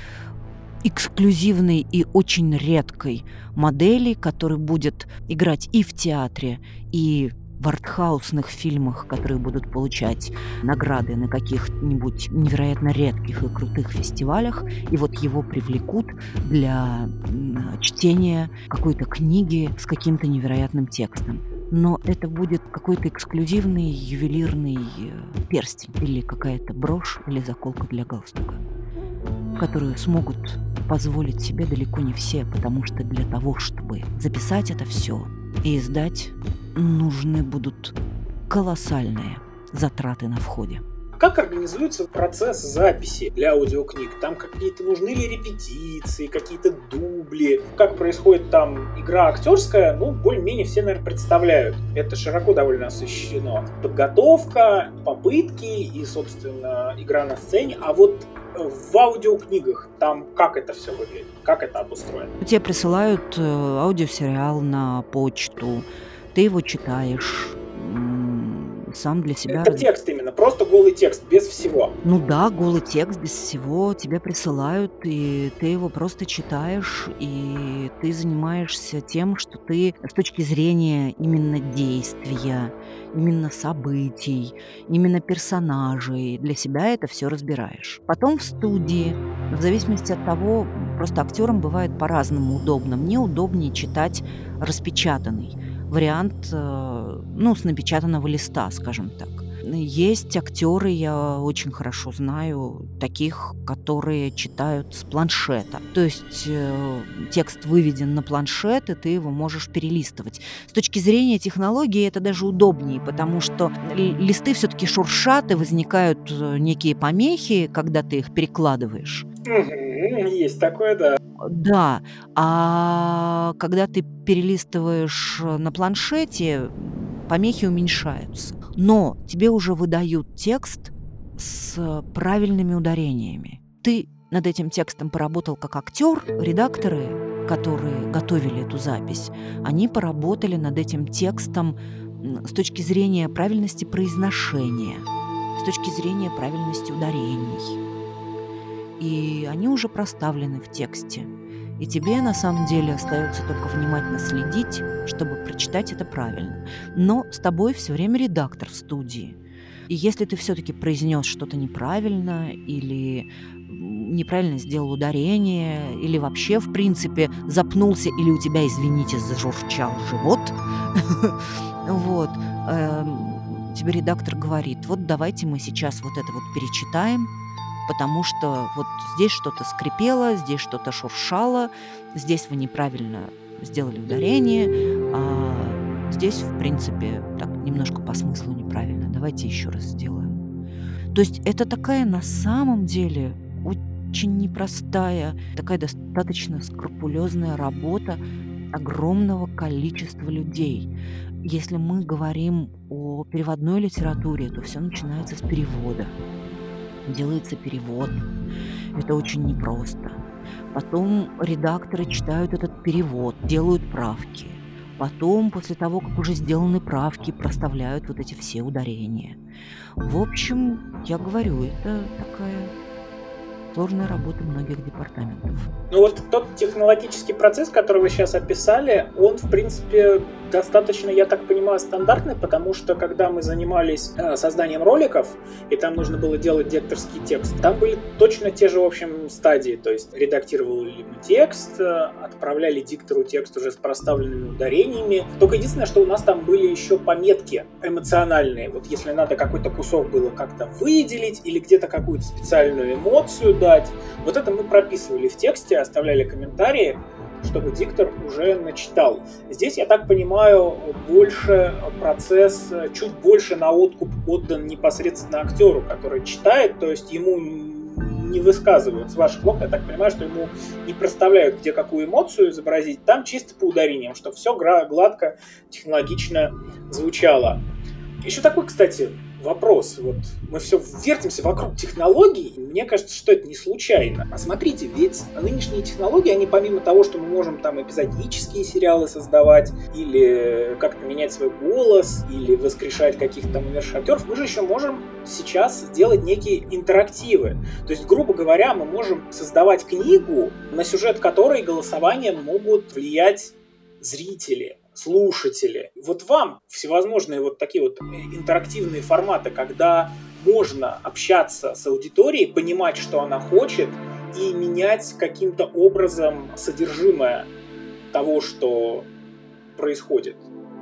эксклюзивной и очень редкой модели, который будет играть и в театре, и в артхаусных фильмах, которые будут получать награды на каких-нибудь невероятно редких и крутых фестивалях, и вот его привлекут для чтения какой-то книги с каким-то невероятным текстом. Но это будет какой-то эксклюзивный ювелирный э, перстень или какая-то брошь или заколка для галстука, которую смогут позволить себе далеко не все, потому что для того, чтобы записать это все и издать, нужны будут колоссальные затраты на входе. Как организуется процесс записи для аудиокниг? Там какие-то нужны ли репетиции, какие-то дубли? Как происходит там игра актерская? Ну, более-менее все, наверное, представляют. Это широко довольно освещено. Подготовка, попытки и, собственно, игра на сцене. А вот в аудиокнигах там как это все выглядит? Как это обустроено? Тебе присылают э, аудиосериал на почту, ты его читаешь, сам для себя... Это текст именно, просто голый текст, без всего. Ну да, голый текст, без всего. Тебе присылают, и ты его просто читаешь, и ты занимаешься тем, что ты с точки зрения именно действия, именно событий, именно персонажей, для себя это все разбираешь. Потом в студии, в зависимости от того, просто актерам бывает по-разному удобно. Мне удобнее читать распечатанный вариант, э, ну, с напечатанного листа, скажем так. Есть актеры, я очень хорошо знаю, таких, которые читают с планшета. То есть э, текст выведен на планшет, и ты его можешь перелистывать. С точки зрения технологии это даже удобнее, потому что листы все-таки шуршат, и возникают э, некие помехи, когда ты их перекладываешь. Есть такое, да. Да, а когда ты перелистываешь на планшете, помехи уменьшаются. Но тебе уже выдают текст с правильными ударениями. Ты над этим текстом поработал как актер, редакторы, которые готовили эту запись, они поработали над этим текстом с точки зрения правильности произношения, с точки зрения правильности ударений. И они уже проставлены в тексте. И тебе на самом деле остается только внимательно следить, чтобы прочитать это правильно. Но с тобой все время редактор в студии. И если ты все-таки произнес что-то неправильно или неправильно сделал ударение, или вообще, в принципе, запнулся, или у тебя, извините, зажурчал живот, вот, эм, тебе редактор говорит, вот давайте мы сейчас вот это вот перечитаем, потому что вот здесь что-то скрипело, здесь что-то шуршало, здесь вы неправильно сделали ударение, а здесь, в принципе, так немножко по смыслу неправильно. Давайте еще раз сделаем. То есть это такая на самом деле очень непростая, такая достаточно скрупулезная работа огромного количества людей. Если мы говорим о переводной литературе, то все начинается с перевода делается перевод. Это очень непросто. Потом редакторы читают этот перевод, делают правки. Потом, после того, как уже сделаны правки, проставляют вот эти все ударения. В общем, я говорю, это такая сложная работа многих департаментов. Ну вот тот технологический процесс, который вы сейчас описали, он, в принципе, достаточно, я так понимаю, стандартный, потому что когда мы занимались э, созданием роликов, и там нужно было делать дикторский текст, там были точно те же, в общем, стадии. То есть редактировали мы текст, э, отправляли диктору текст уже с проставленными ударениями. Только единственное, что у нас там были еще пометки эмоциональные. Вот если надо какой-то кусок было как-то выделить или где-то какую-то специальную эмоцию дать, вот это мы прописывали в тексте, оставляли комментарии, чтобы диктор уже начитал. Здесь, я так понимаю, больше процесс, чуть больше на откуп отдан непосредственно актеру, который читает, то есть ему не высказывают с ваших слов, я так понимаю, что ему не проставляют, где какую эмоцию изобразить, там чисто по ударениям, что все гладко, технологично звучало. Еще такой, кстати, вопрос. Вот мы все вертимся вокруг технологий. Мне кажется, что это не случайно. А смотрите, ведь нынешние технологии, они помимо того, что мы можем там эпизодические сериалы создавать, или как-то менять свой голос, или воскрешать каких-то там умерших актеров, мы же еще можем сейчас сделать некие интерактивы. То есть, грубо говоря, мы можем создавать книгу, на сюжет которой голосованием могут влиять зрители слушатели. Вот вам всевозможные вот такие вот интерактивные форматы, когда можно общаться с аудиторией, понимать, что она хочет, и менять каким-то образом содержимое того, что происходит.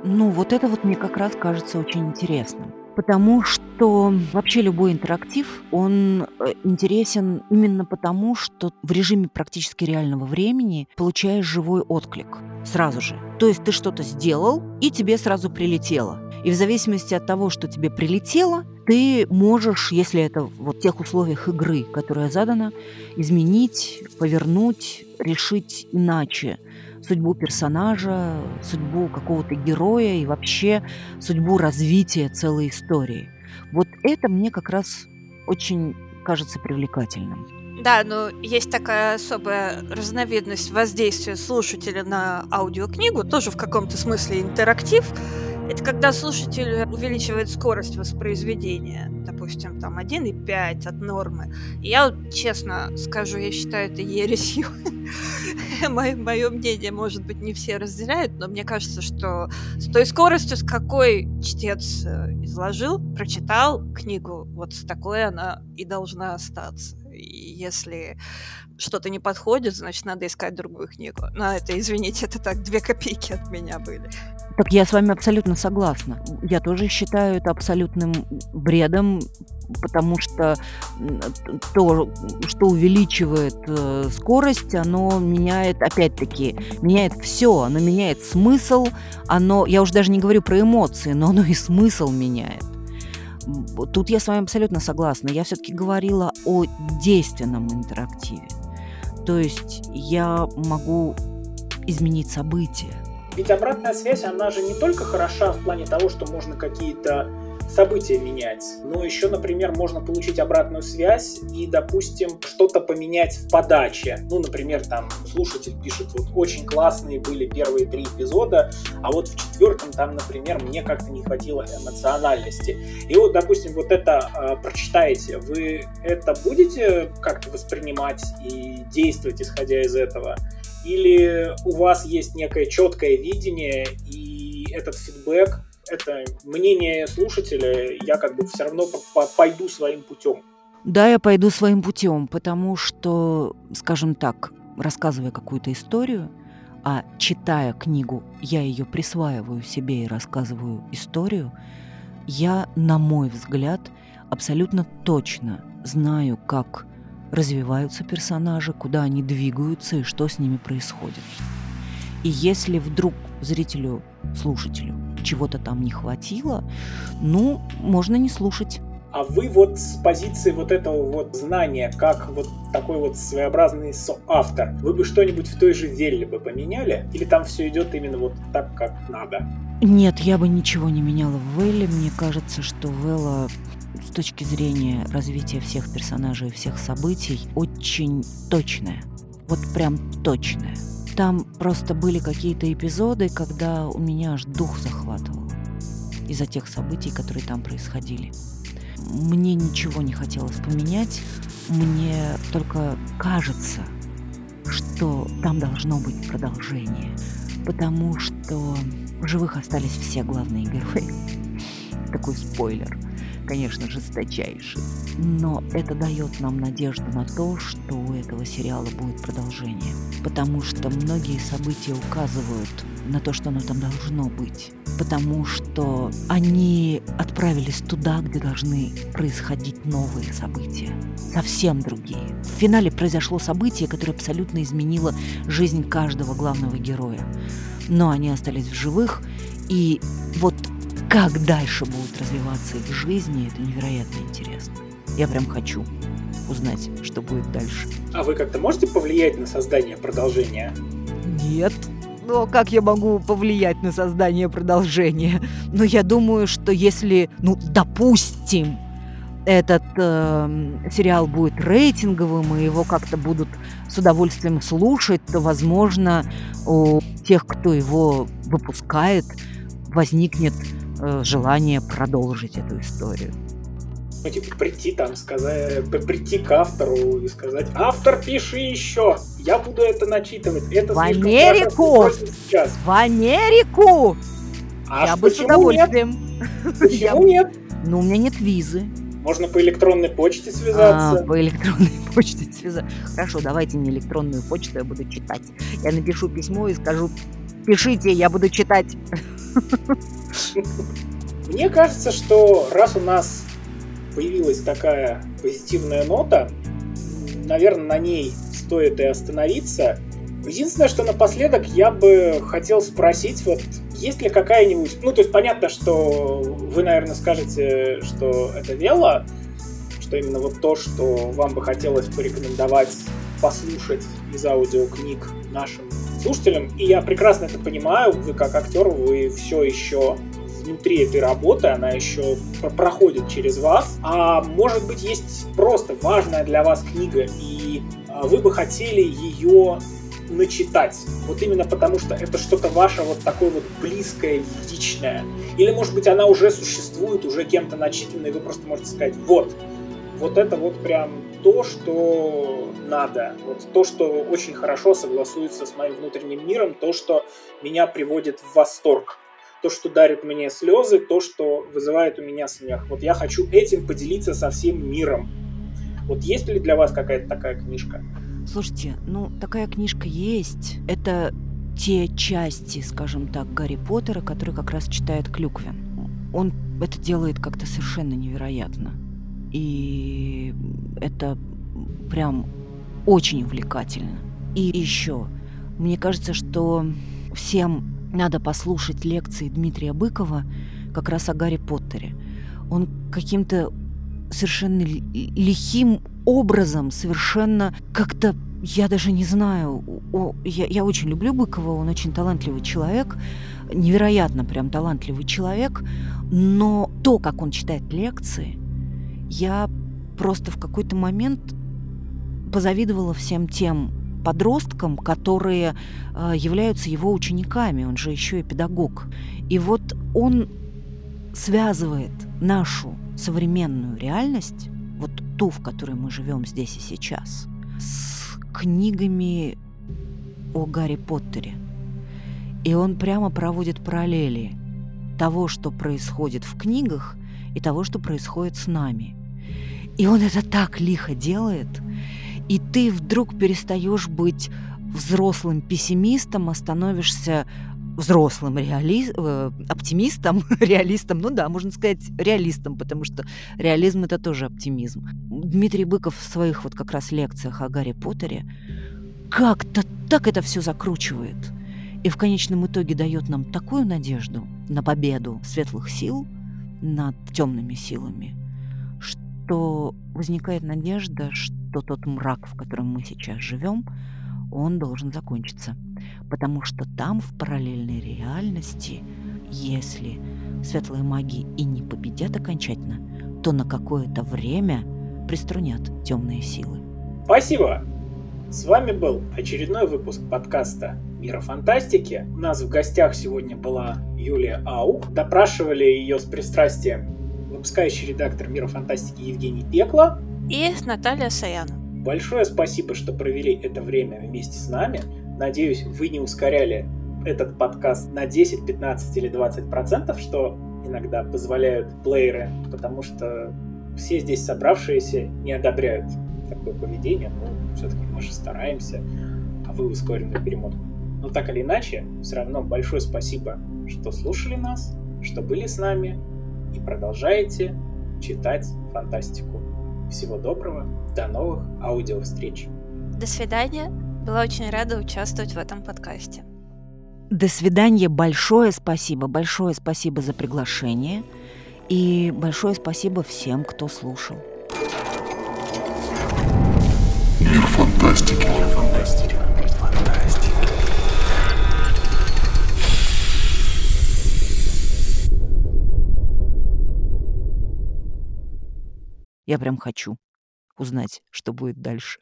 Ну, вот это вот мне как раз кажется очень интересным. Потому что вообще любой интерактив, он э, интересен именно потому, что в режиме практически реального времени получаешь живой отклик сразу же. То есть ты что-то сделал, и тебе сразу прилетело. И в зависимости от того, что тебе прилетело, ты можешь, если это вот в тех условиях игры, которая задана, изменить, повернуть, решить иначе судьбу персонажа, судьбу какого-то героя и вообще судьбу развития целой истории. Вот это мне как раз очень кажется привлекательным. Да, но есть такая особая разновидность воздействия слушателя на аудиокнигу, тоже в каком-то смысле интерактив. Это когда слушатель увеличивает скорость воспроизведения, допустим, там 1,5 от нормы. И я вот честно скажу, я считаю это ересью. Мое, мое мнение, может быть, не все разделяют, но мне кажется, что с той скоростью, с какой чтец э, изложил, прочитал книгу, вот с такой она и должна остаться. Если что-то не подходит, значит, надо искать другую книгу. Но это, извините, это так, две копейки от меня были. Так я с вами абсолютно согласна. Я тоже считаю это абсолютным бредом, потому что то, что увеличивает э, скорость, оно меняет, опять-таки, меняет все, оно меняет смысл, оно, я уже даже не говорю про эмоции, но оно и смысл меняет. Тут я с вами абсолютно согласна. Я все-таки говорила о действенном интерактиве. То есть я могу изменить события. Ведь обратная связь, она же не только хороша в плане того, что можно какие-то события менять, но еще, например, можно получить обратную связь и, допустим, что-то поменять в подаче. Ну, например, там слушатель пишет, вот очень классные были первые три эпизода, а вот в четвертом там, например, мне как-то не хватило эмоциональности. И вот, допустим, вот это э, прочитаете, вы это будете как-то воспринимать и действовать исходя из этого? Или у вас есть некое четкое видение и этот фидбэк это мнение слушателя, я как бы все равно пойду своим путем. Да, я пойду своим путем, потому что, скажем так, рассказывая какую-то историю, а читая книгу, я ее присваиваю себе и рассказываю историю, я, на мой взгляд, абсолютно точно знаю, как развиваются персонажи, куда они двигаются и что с ними происходит. И если вдруг зрителю, слушателю чего-то там не хватило, ну, можно не слушать. А вы вот с позиции вот этого вот знания, как вот такой вот своеобразный соавтор, вы бы что-нибудь в той же Велле бы поменяли? Или там все идет именно вот так, как надо? Нет, я бы ничего не меняла в Велле. Мне кажется, что Велла с точки зрения развития всех персонажей и всех событий очень точная. Вот прям точная. Там просто были какие-то эпизоды, когда у меня аж дух захватывал из-за тех событий, которые там происходили. Мне ничего не хотелось поменять, мне только кажется, что там должно быть продолжение, потому что в живых остались все главные герои. Такой спойлер – конечно, жесточайший. Но это дает нам надежду на то, что у этого сериала будет продолжение. Потому что многие события указывают на то, что оно там должно быть. Потому что они отправились туда, где должны происходить новые события. Совсем другие. В финале произошло событие, которое абсолютно изменило жизнь каждого главного героя. Но они остались в живых, и вот как дальше будут развиваться их жизни, это невероятно интересно. Я прям хочу узнать, что будет дальше. А вы как-то можете повлиять на создание продолжения? Нет. Но как я могу повлиять на создание продолжения? Но я думаю, что если, ну, допустим, этот э, сериал будет рейтинговым, и его как-то будут с удовольствием слушать, то, возможно, у тех, кто его выпускает, возникнет желание продолжить эту историю. Ну, типа, прийти там, сказать, прийти к автору и сказать, автор, пиши еще, я буду это начитывать. Это в Америку! В Америку! А я бы с удовольствием. Нет? Почему нет? Ну, у меня нет визы. Можно по электронной почте связаться. А, по электронной почте связаться. Хорошо, давайте мне электронную почту, я буду читать. Я напишу письмо и скажу, пишите, я буду читать. Мне кажется, что раз у нас появилась такая позитивная нота, наверное, на ней стоит и остановиться. Единственное, что напоследок я бы хотел спросить, вот есть ли какая-нибудь... Ну, то есть понятно, что вы, наверное, скажете, что это вело, что именно вот то, что вам бы хотелось порекомендовать послушать из аудиокниг нашим слушателям. И я прекрасно это понимаю, вы как актер, вы все еще внутри этой работы, она еще проходит через вас. А может быть, есть просто важная для вас книга, и а, вы бы хотели ее начитать. Вот именно потому, что это что-то ваше вот такое вот близкое, личное. Или, может быть, она уже существует, уже кем-то начитана, и вы просто можете сказать, вот, вот это вот прям то, что надо, вот то, что очень хорошо согласуется с моим внутренним миром, то, что меня приводит в восторг, то, что дарит мне слезы, то, что вызывает у меня смех. Вот я хочу этим поделиться со всем миром. Вот есть ли для вас какая-то такая книжка? Слушайте, ну такая книжка есть. Это те части, скажем так, Гарри Поттера, которые как раз читает Клюквин. Он это делает как-то совершенно невероятно. И это прям очень увлекательно. И еще, мне кажется, что всем надо послушать лекции Дмитрия Быкова как раз о Гарри Поттере. Он каким-то совершенно лихим образом, совершенно как-то, я даже не знаю, о, я, я очень люблю Быкова, он очень талантливый человек, невероятно прям талантливый человек, но то, как он читает лекции, я просто в какой-то момент позавидовала всем тем подросткам, которые э, являются его учениками, он же еще и педагог. И вот он связывает нашу современную реальность, вот ту, в которой мы живем здесь и сейчас, с книгами о Гарри Поттере. И он прямо проводит параллели того, что происходит в книгах, и того, что происходит с нами. И он это так лихо делает, и ты вдруг перестаешь быть взрослым пессимистом, а становишься взрослым реали... Э, оптимистом, реалистом, ну да, можно сказать реалистом, потому что реализм это тоже оптимизм. Дмитрий Быков в своих вот как раз лекциях о Гарри Поттере как-то так это все закручивает. И в конечном итоге дает нам такую надежду на победу светлых сил над темными силами, что возникает надежда, что тот мрак, в котором мы сейчас живем, он должен закончиться. Потому что там, в параллельной реальности, если светлые маги и не победят окончательно, то на какое-то время приструнят темные силы. Спасибо! С вами был очередной выпуск подкаста «Мира фантастики». У нас в гостях сегодня была Юлия Аух. Допрашивали ее с пристрастием выпускающий редактор «Мира фантастики» Евгений Пекла и Наталья Саяна. Большое спасибо, что провели это время вместе с нами. Надеюсь, вы не ускоряли этот подкаст на 10, 15 или 20 процентов, что иногда позволяют плееры, потому что все здесь собравшиеся не одобряют такое поведение, но все-таки мы же стараемся, а вы ускоренную перемотку. Но так или иначе, все равно большое спасибо, что слушали нас, что были с нами и продолжаете читать фантастику. Всего доброго, до новых аудиовстреч. До свидания. Была очень рада участвовать в этом подкасте. До свидания. Большое спасибо. Большое спасибо за приглашение. И большое спасибо всем, кто слушал. Мир фантастики. Мир фантастики. Я прям хочу узнать, что будет дальше.